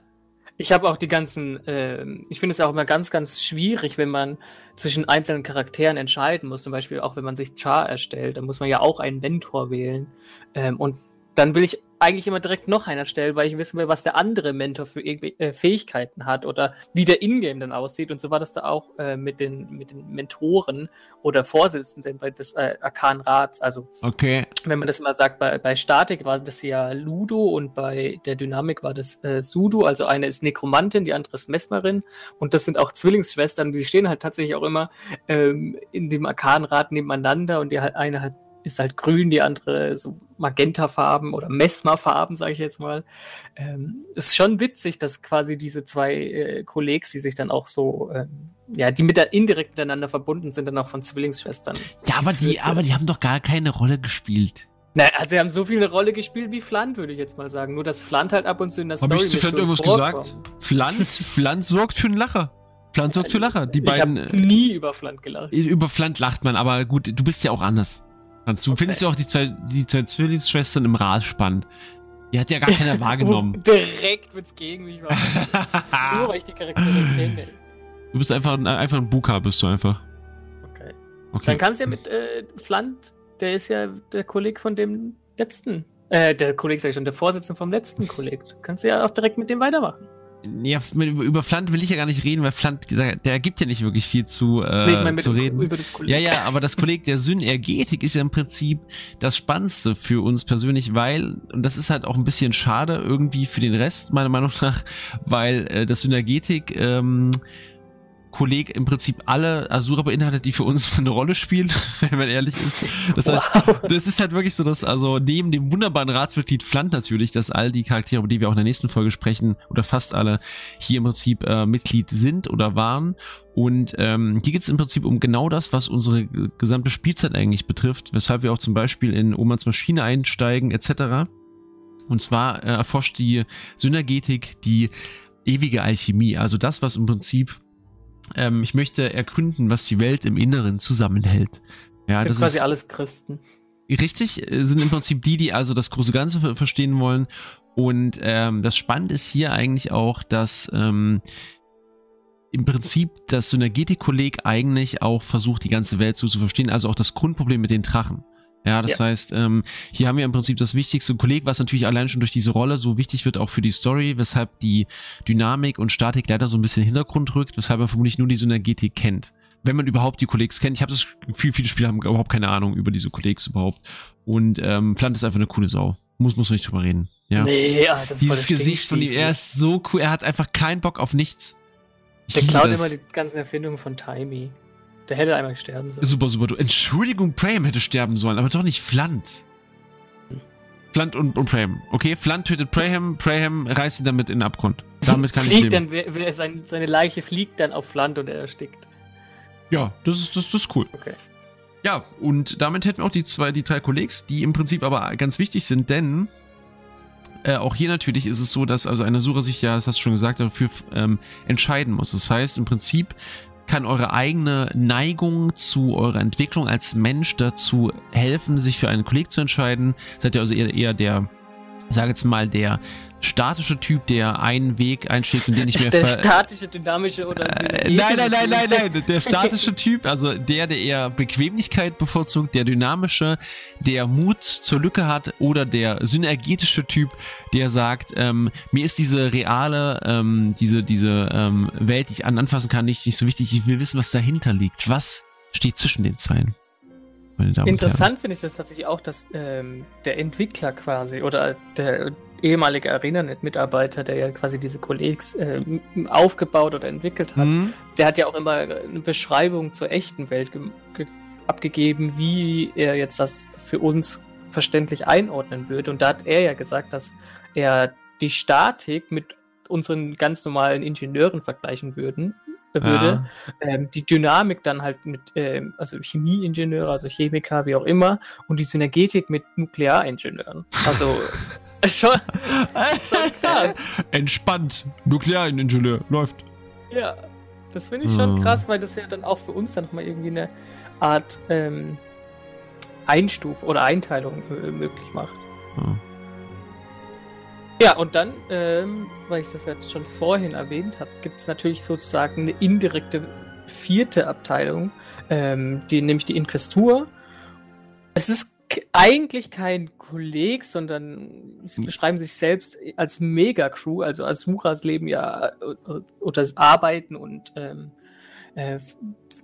[SPEAKER 2] Ich habe auch die ganzen, äh, ich finde es auch immer ganz, ganz schwierig, wenn man zwischen einzelnen Charakteren entscheiden muss. Zum Beispiel auch, wenn man sich Char erstellt, dann muss man ja auch einen Mentor wählen. Ähm, und dann will ich eigentlich immer direkt noch einer stellen, weil ich wissen will, was der andere Mentor für äh, Fähigkeiten hat oder wie der Ingame dann aussieht. Und so war das da auch äh, mit, den, mit den Mentoren oder Vorsitzenden des äh, Arkanrats. Also,
[SPEAKER 1] okay.
[SPEAKER 2] wenn man das mal sagt, bei, bei Statik war das ja Ludo und bei der Dynamik war das äh, Sudo. Also eine ist Nekromantin, die andere ist Messmerin. Und das sind auch Zwillingsschwestern. Die stehen halt tatsächlich auch immer ähm, in dem Arkanrat nebeneinander und die halt eine hat ist halt grün, die andere so Magentafarben oder Mesmerfarben, sage ich jetzt mal. Ähm, ist schon witzig, dass quasi diese zwei äh, Kollegs, die sich dann auch so, ähm, ja, die mit der, indirekt miteinander verbunden sind, dann auch von Zwillingsschwestern.
[SPEAKER 1] Ja, aber die, aber die haben doch gar keine Rolle gespielt.
[SPEAKER 2] Naja, also sie haben so viel eine Rolle gespielt wie Flant, würde ich jetzt mal sagen. Nur, dass Flant halt ab und zu in der
[SPEAKER 1] Hab Story Hab ich zu Flant irgendwas gesagt? Flant, Flant sorgt für einen Lacher. Flant sorgt für Lacher. Die
[SPEAKER 2] ich
[SPEAKER 1] beiden.
[SPEAKER 2] Ich nie über Flant gelacht.
[SPEAKER 1] Über Flant lacht man, aber gut, du bist ja auch anders. Du okay. findest ja auch die zwei, die zwei Zwillingsschwestern im Rad spannend. Die hat ja gar keiner wahrgenommen.
[SPEAKER 2] Direkt wird's gegen mich machen. Nur weil ich die Charaktere kenne.
[SPEAKER 1] Du bist einfach, einfach ein Buka, bist du einfach.
[SPEAKER 2] Okay. okay. Dann kannst du ja mit äh, Flant, der ist ja der Kollege von dem letzten, äh, der Kollege sag ich schon, der Vorsitzende vom letzten Kollegen. Kannst du ja auch direkt mit dem weitermachen.
[SPEAKER 1] Ja, über Flant will ich ja gar nicht reden, weil Flant, der, der gibt ja nicht wirklich viel zu, äh, nee, ich mein, zu reden. Über das Kolleg. Ja, ja, aber das Kolleg der Synergetik ist ja im Prinzip das Spannendste für uns persönlich, weil, und das ist halt auch ein bisschen schade irgendwie für den Rest, meiner Meinung nach, weil äh, das Synergetik ähm, Kolleg im Prinzip alle Asura beinhaltet, die für uns eine Rolle spielen, wenn man ehrlich ist. Das heißt, wow. das ist halt wirklich so, dass also neben dem wunderbaren Ratsmitglied Flant natürlich, dass all die Charaktere, über die wir auch in der nächsten Folge sprechen, oder fast alle hier im Prinzip äh, Mitglied sind oder waren. Und ähm, hier geht es im Prinzip um genau das, was unsere gesamte Spielzeit eigentlich betrifft, weshalb wir auch zum Beispiel in Omans Maschine einsteigen etc. Und zwar äh, erforscht die Synergetik die ewige Alchemie, also das, was im Prinzip ähm, ich möchte ergründen, was die Welt im Inneren zusammenhält.
[SPEAKER 2] Ja, das, das quasi ist alles Christen.
[SPEAKER 1] Richtig, äh, sind im Prinzip die, die also das große Ganze verstehen wollen. Und ähm, das Spannende ist hier eigentlich auch, dass ähm, im Prinzip das Synergetik-Kolleg eigentlich auch versucht, die ganze Welt so zu verstehen, also auch das Grundproblem mit den Drachen. Ja, das ja. heißt, ähm, hier haben wir im Prinzip das wichtigste Kolleg, was natürlich allein schon durch diese Rolle so wichtig wird, auch für die Story, weshalb die Dynamik und Statik leider so ein bisschen in den Hintergrund rückt, weshalb man vermutlich nur die Synergetik kennt. Wenn man überhaupt die Kollegs kennt. Ich habe das Gefühl, viele Spieler haben überhaupt keine Ahnung über diese Kollegs überhaupt. Und ähm, Plant ist einfach eine coole Sau. Muss, muss man nicht drüber reden. Ja. Nee, ja, das Dieses Gesicht von ihm, er ist so cool, er hat einfach keinen Bock auf nichts.
[SPEAKER 2] Ich Der klaut das. immer die ganzen Erfindungen von Timey. Der hätte einmal sterben sollen.
[SPEAKER 1] Super, super. Du, Entschuldigung, Praham hätte sterben sollen, aber doch nicht Flant. Flant und, und Praham. Okay, Flant tötet Praham, Praham reißt ihn damit in den Abgrund. Damit kann
[SPEAKER 2] fliegt
[SPEAKER 1] ich
[SPEAKER 2] leben. Dann, will er sein, seine Leiche fliegt dann auf Flant und er erstickt.
[SPEAKER 1] Ja, das ist, das, das ist cool. Okay. Ja, und damit hätten wir auch die zwei, die drei Kollegs, die im Prinzip aber ganz wichtig sind, denn äh, auch hier natürlich ist es so, dass also eine Suche sich ja, das hast du schon gesagt, dafür ähm, entscheiden muss. Das heißt, im Prinzip kann eure eigene Neigung zu eurer Entwicklung als Mensch dazu helfen, sich für einen Kolleg zu entscheiden. Seid ihr also eher, eher der, sage jetzt mal, der statische Typ, der einen Weg einschlägt und den ich mir
[SPEAKER 2] Der statische, dynamische oder
[SPEAKER 1] äh, Nein, nein, nein, nein, nein. Der statische Typ, also der, der eher Bequemlichkeit bevorzugt, der dynamische, der Mut zur Lücke hat oder der synergetische Typ, der sagt, ähm, mir ist diese reale, ähm, diese, diese ähm, Welt, die ich anfassen kann, nicht, nicht so wichtig. Ich will wissen, was dahinter liegt. Was steht zwischen den Zeilen?
[SPEAKER 2] Interessant finde ich das tatsächlich auch, dass ähm, der Entwickler quasi oder der ehemaliger ArenaNet-Mitarbeiter, der ja quasi diese Kollegs äh, aufgebaut oder entwickelt hat, mhm. der hat ja auch immer eine Beschreibung zur echten Welt abgegeben, wie er jetzt das für uns verständlich einordnen würde. Und da hat er ja gesagt, dass er die Statik mit unseren ganz normalen Ingenieuren vergleichen würden, würde, ja. ähm, die Dynamik dann halt mit, ähm, also Chemieingenieure, also Chemiker, wie auch immer, und die Synergetik mit Nuklearingenieuren. Also Schon,
[SPEAKER 1] schon krass. Entspannt. Nuklearingenieur. Läuft.
[SPEAKER 2] Ja, das finde ich schon hm. krass, weil das ja dann auch für uns dann nochmal irgendwie eine Art ähm, Einstuf oder Einteilung äh, möglich macht. Hm. Ja, und dann, ähm, weil ich das jetzt schon vorhin erwähnt habe, gibt es natürlich sozusagen eine indirekte vierte Abteilung, ähm, die nämlich die Inquestur. Es ist eigentlich kein Kolleg, sondern sie beschreiben sich selbst als Mega-Crew, also Asuras leben ja äh, oder arbeiten und ähm, äh,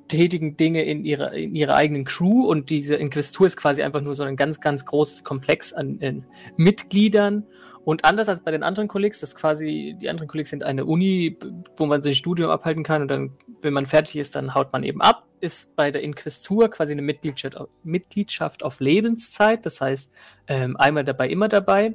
[SPEAKER 2] tätigen Dinge in ihrer, in ihrer eigenen Crew und diese Inquisitur ist quasi einfach nur so ein ganz, ganz großes Komplex an, an Mitgliedern. Und anders als bei den anderen Kollegs, das quasi, die anderen Kollegs sind eine Uni, wo man sein Studium abhalten kann und dann, wenn man fertig ist, dann haut man eben ab, ist bei der Inquisitur quasi eine Mitgliedschaft, Mitgliedschaft auf Lebenszeit. Das heißt, ähm, einmal dabei, immer dabei.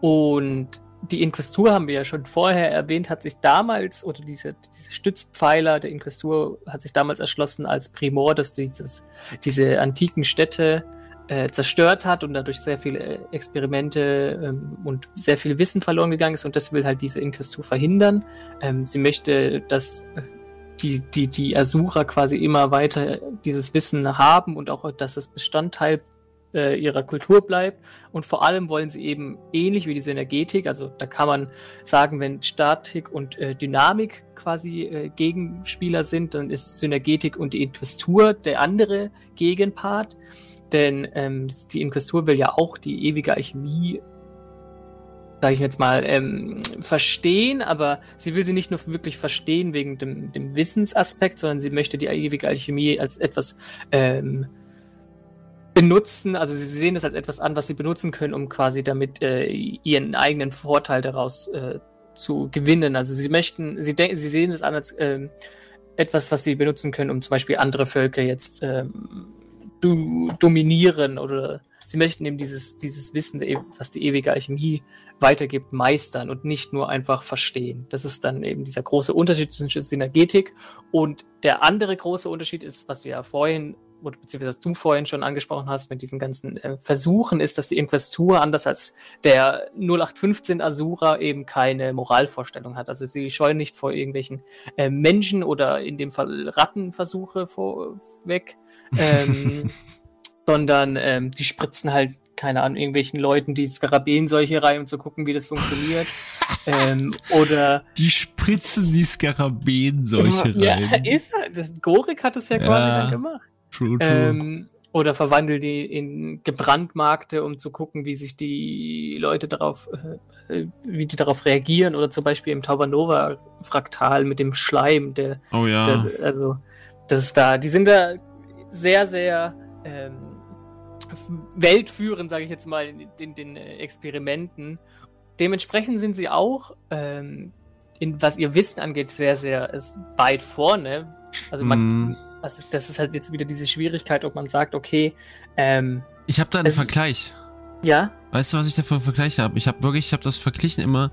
[SPEAKER 2] Und die Inquisitur haben wir ja schon vorher erwähnt, hat sich damals, oder diese, diese Stützpfeiler der Inquisitur hat sich damals erschlossen als Primor, dass dieses, diese antiken Städte äh, zerstört hat und dadurch sehr viele äh, Experimente ähm, und sehr viel Wissen verloren gegangen ist und das will halt diese Inquisitur verhindern. Ähm, sie möchte, dass äh, die, die, die Asura quasi immer weiter dieses Wissen haben und auch, dass es Bestandteil äh, ihrer Kultur bleibt. Und vor allem wollen sie eben ähnlich wie die Synergetik, also da kann man sagen, wenn Statik und äh, Dynamik quasi äh, Gegenspieler sind, dann ist Synergetik und die Inquistur der andere Gegenpart. Denn ähm, die Inquistur will ja auch die ewige Alchemie sage ich jetzt mal, ähm, verstehen, aber sie will sie nicht nur wirklich verstehen wegen dem, dem Wissensaspekt, sondern sie möchte die ewige Alchemie als etwas ähm, benutzen, also sie sehen das als etwas an, was sie benutzen können, um quasi damit äh, ihren eigenen Vorteil daraus äh, zu gewinnen. Also sie möchten, sie denken, sie sehen es an als äh, etwas, was sie benutzen können, um zum Beispiel andere Völker jetzt ähm, du, dominieren oder sie möchten eben dieses, dieses Wissen, e-, was die ewige Alchemie weitergibt, meistern und nicht nur einfach verstehen. Das ist dann eben dieser große Unterschied zwischen Synergetik und der andere große Unterschied ist, was wir ja vorhin oder beziehungsweise was du vorhin schon angesprochen hast mit diesen ganzen äh, Versuchen, ist, dass die Inquisitur, anders als der 0815 Asura, eben keine Moralvorstellung hat. Also sie scheuen nicht vor irgendwelchen äh, Menschen oder in dem Fall Rattenversuche vorweg, ähm, sondern ähm, die spritzen halt keine Ahnung, irgendwelchen Leuten die Skarabäenseuche rein, um zu gucken, wie das funktioniert. ähm, oder.
[SPEAKER 1] Die spritzen die Skarabäenseuche rein. Ja,
[SPEAKER 2] ist halt. Das, Gorik hat es ja, ja. quasi dann gemacht. True, true. Ähm, oder verwandelt die in gebrandmarkte, um zu gucken, wie sich die Leute darauf, äh, wie die darauf reagieren. Oder zum Beispiel im Taubanova-Fraktal mit dem Schleim, der,
[SPEAKER 1] oh ja.
[SPEAKER 2] Der, also, das ist da. Die sind da sehr, sehr ähm, weltführend, sage ich jetzt mal, in, den äh, Experimenten. Dementsprechend sind sie auch, ähm, in, was ihr Wissen angeht, sehr, sehr weit vorne. Also man, mm also das ist halt jetzt wieder diese Schwierigkeit, ob man sagt, okay, ähm,
[SPEAKER 1] Ich habe da einen Vergleich.
[SPEAKER 2] Ja.
[SPEAKER 1] Weißt du, was ich da für einen Vergleich habe? Ich habe wirklich, ich habe das verglichen immer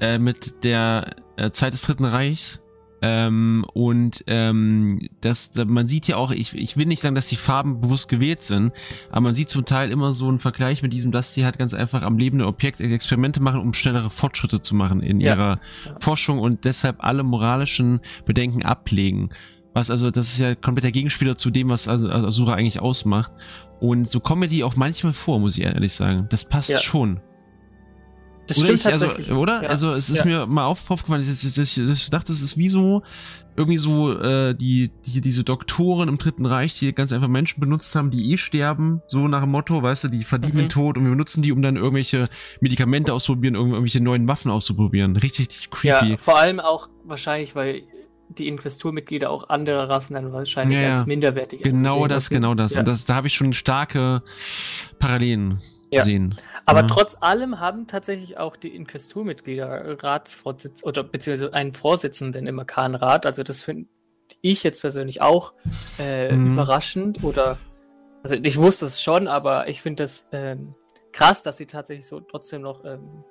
[SPEAKER 1] äh, mit der äh, Zeit des Dritten Reichs. Ähm, und ähm, das, man sieht ja auch, ich, ich will nicht sagen, dass die Farben bewusst gewählt sind, aber man sieht zum Teil immer so einen Vergleich mit diesem, dass die halt ganz einfach am lebenden Objekt Experimente machen, um schnellere Fortschritte zu machen in ja. ihrer. Forschung und deshalb alle moralischen Bedenken ablegen. Was also, das ist ja komplett der Gegenspieler zu dem, was Asura eigentlich ausmacht. Und so kommen mir die auch manchmal vor, muss ich ehrlich sagen. Das passt ja. schon.
[SPEAKER 2] Das oder stimmt ich, also, tatsächlich.
[SPEAKER 1] Oder? Ja. Also es ist ja. mir mal aufgefallen, ich, ich, ich, ich, dachte, es ist wie so, irgendwie so, äh, die, die, diese Doktoren im Dritten Reich, die ganz einfach Menschen benutzt haben, die eh sterben, so nach dem Motto, weißt du, die verdienen mhm. den Tod und wir benutzen die, um dann irgendwelche Medikamente auszuprobieren, irgendwelche neuen Waffen auszuprobieren. Richtig, richtig creepy.
[SPEAKER 2] Ja, vor allem auch wahrscheinlich, weil die Inquisiturmitglieder auch andere Rassen dann wahrscheinlich ja, als minderwertig
[SPEAKER 1] Genau ansehen. das, genau das. Ja. Und das, da habe ich schon starke Parallelen ja. gesehen.
[SPEAKER 2] Aber ja. trotz allem haben tatsächlich auch die Inquisiturmitglieder Ratsvorsitz oder beziehungsweise einen Vorsitzenden im Arkanrat. Also das finde ich jetzt persönlich auch äh, mhm. überraschend oder also ich wusste es schon, aber ich finde das ähm, krass, dass sie tatsächlich so trotzdem noch ähm,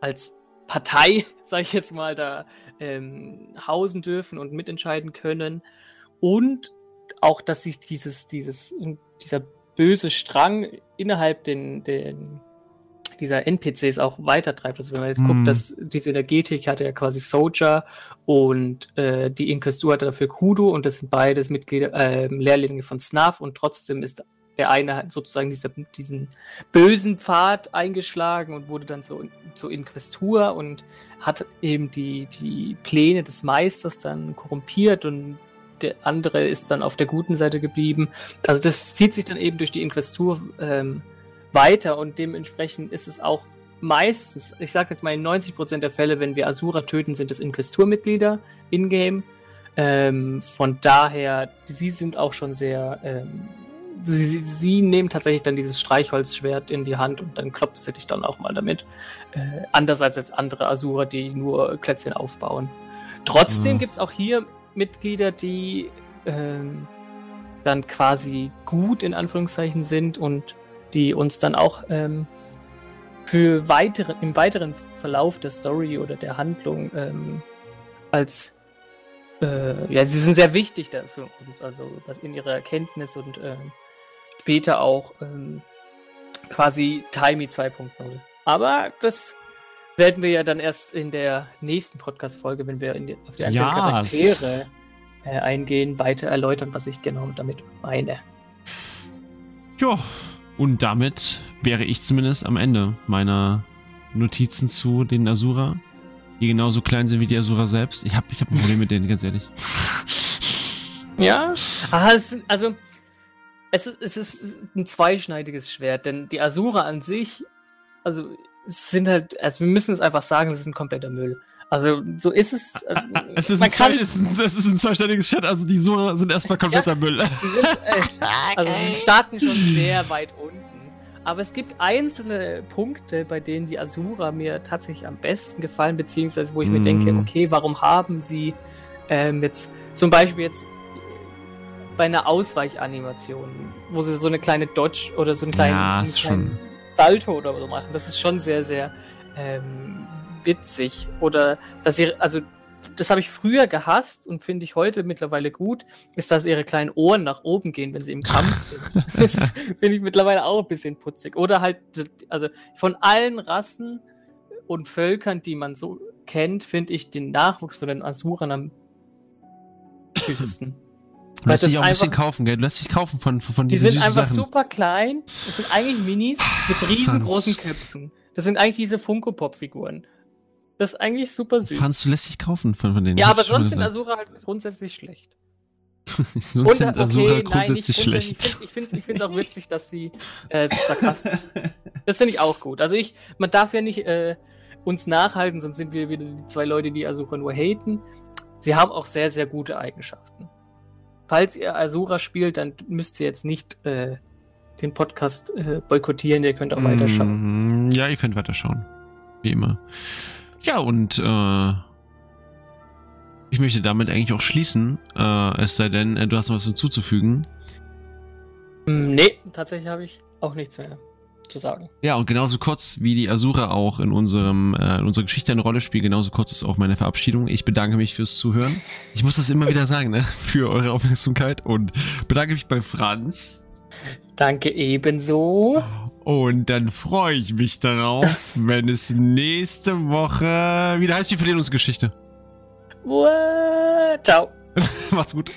[SPEAKER 2] als Partei, sage ich jetzt mal, da ähm, hausen dürfen und mitentscheiden können. Und auch, dass sich dieses, dieses, dieser böse Strang innerhalb den, den, dieser NPCs auch weitertreibt. Also wenn man jetzt mm. guckt, mhm. dass diese Energetik hatte ja quasi Soldier und äh, die Inquisitur hatte dafür Kudo und das sind beides Mitglieder, äh, Lehrlinge von Snaf und trotzdem ist der eine hat sozusagen diese, diesen bösen Pfad eingeschlagen und wurde dann so zur Inquestur und hat eben die, die Pläne des Meisters dann korrumpiert und der andere ist dann auf der guten Seite geblieben. Also das zieht sich dann eben durch die Inquestur ähm, weiter und dementsprechend ist es auch meistens, ich sage jetzt mal in 90% der Fälle, wenn wir Asura töten, sind es Inquesturmitglieder in-game. Ähm, von daher, sie sind auch schon sehr ähm, sie, sie nehmen tatsächlich dann dieses Streichholzschwert in die Hand und dann klopft sie dich dann auch mal damit. Äh, anders als andere Asura, die nur Klötzchen aufbauen. Trotzdem mhm. gibt es auch hier Mitglieder, die ähm, dann quasi gut in Anführungszeichen sind und die uns dann auch ähm, für weitere, im weiteren Verlauf der Story oder der Handlung ähm, als äh, ja, sie sind sehr wichtig für uns, also was in ihrer Erkenntnis und ähm, später auch ähm, quasi Timey 2.0. Aber das werden wir ja dann erst in der nächsten Podcast-Folge, wenn wir die, auf die einzelnen yes. Charaktere äh, eingehen, weiter erläutern, was ich genau damit meine.
[SPEAKER 1] Ja, und damit wäre ich zumindest am Ende meiner Notizen zu den Asura, die genauso klein sind wie die Asura selbst. Ich habe ich hab ein Problem mit denen, ganz ehrlich.
[SPEAKER 2] Ja, Aha, also es ist, es ist ein zweischneidiges Schwert, denn die Asura an sich, also sind halt, also wir müssen es einfach sagen, es ist ein kompletter Müll. Also so ist es. Also,
[SPEAKER 1] es, ist ein zwei, es, ist es ist ein zweischneidiges Schwert, also die Asura sind erstmal kompletter ja, Müll. Sind,
[SPEAKER 2] äh, also sie starten schon sehr weit unten. Aber es gibt einzelne Punkte, bei denen die Asura mir tatsächlich am besten gefallen, beziehungsweise wo ich mm. mir denke, mhm. okay, warum haben sie ähm, jetzt zum Beispiel jetzt bei einer Ausweichanimation, wo sie so eine kleine Dodge oder so einen kleinen, ja, so einen kleinen Salto oder so machen. Das ist schon sehr, sehr ähm, witzig. Oder dass sie, also das habe ich früher gehasst und finde ich heute mittlerweile gut, ist, dass ihre kleinen Ohren nach oben gehen, wenn sie im Kampf sind. das finde ich mittlerweile auch ein bisschen putzig. Oder halt, also von allen Rassen und Völkern, die man so kennt, finde ich den Nachwuchs von den Asurern am süßesten.
[SPEAKER 1] Du lässt dich auch ein bisschen kaufen, gell? Du lässt dich kaufen von, von
[SPEAKER 2] diesen Die sind einfach Sachen. super klein. Das sind eigentlich Minis mit riesengroßen. Köpfen. Das sind eigentlich diese Funko-Pop-Figuren. Das ist eigentlich super süß.
[SPEAKER 1] Franz, du lässt dich kaufen von, von denen.
[SPEAKER 2] Ja, aber sonst sind Asura halt grundsätzlich schlecht.
[SPEAKER 1] sonst Und, sind Asura okay, grundsätzlich nein, schlecht.
[SPEAKER 2] Ich finde es auch witzig, dass sie äh, so sarkastisch Das finde ich auch gut. Also ich, man darf ja nicht äh, uns nachhalten, sonst sind wir wieder die zwei Leute, die Asura nur haten. Sie haben auch sehr, sehr gute Eigenschaften falls ihr Asura spielt, dann müsst ihr jetzt nicht äh, den Podcast äh, boykottieren, ihr könnt auch mm, weiterschauen.
[SPEAKER 1] Ja, ihr könnt weiterschauen. Wie immer. Ja, und äh, ich möchte damit eigentlich auch schließen. Äh, es sei denn, äh, du hast noch was hinzuzufügen.
[SPEAKER 2] Mm, nee, tatsächlich habe ich auch nichts mehr zu sagen.
[SPEAKER 1] Ja, und genauso kurz wie die Asura auch in unserem äh, in unserer Geschichte eine Rolle spielt, genauso kurz ist auch meine Verabschiedung. Ich bedanke mich fürs Zuhören. Ich muss das immer wieder sagen, ne? Für eure Aufmerksamkeit und bedanke mich bei Franz.
[SPEAKER 2] Danke ebenso.
[SPEAKER 1] Und dann freue ich mich darauf, wenn es nächste Woche wieder heißt, wir verlieren unsere Geschichte.
[SPEAKER 2] What? Ciao.
[SPEAKER 1] Macht's gut.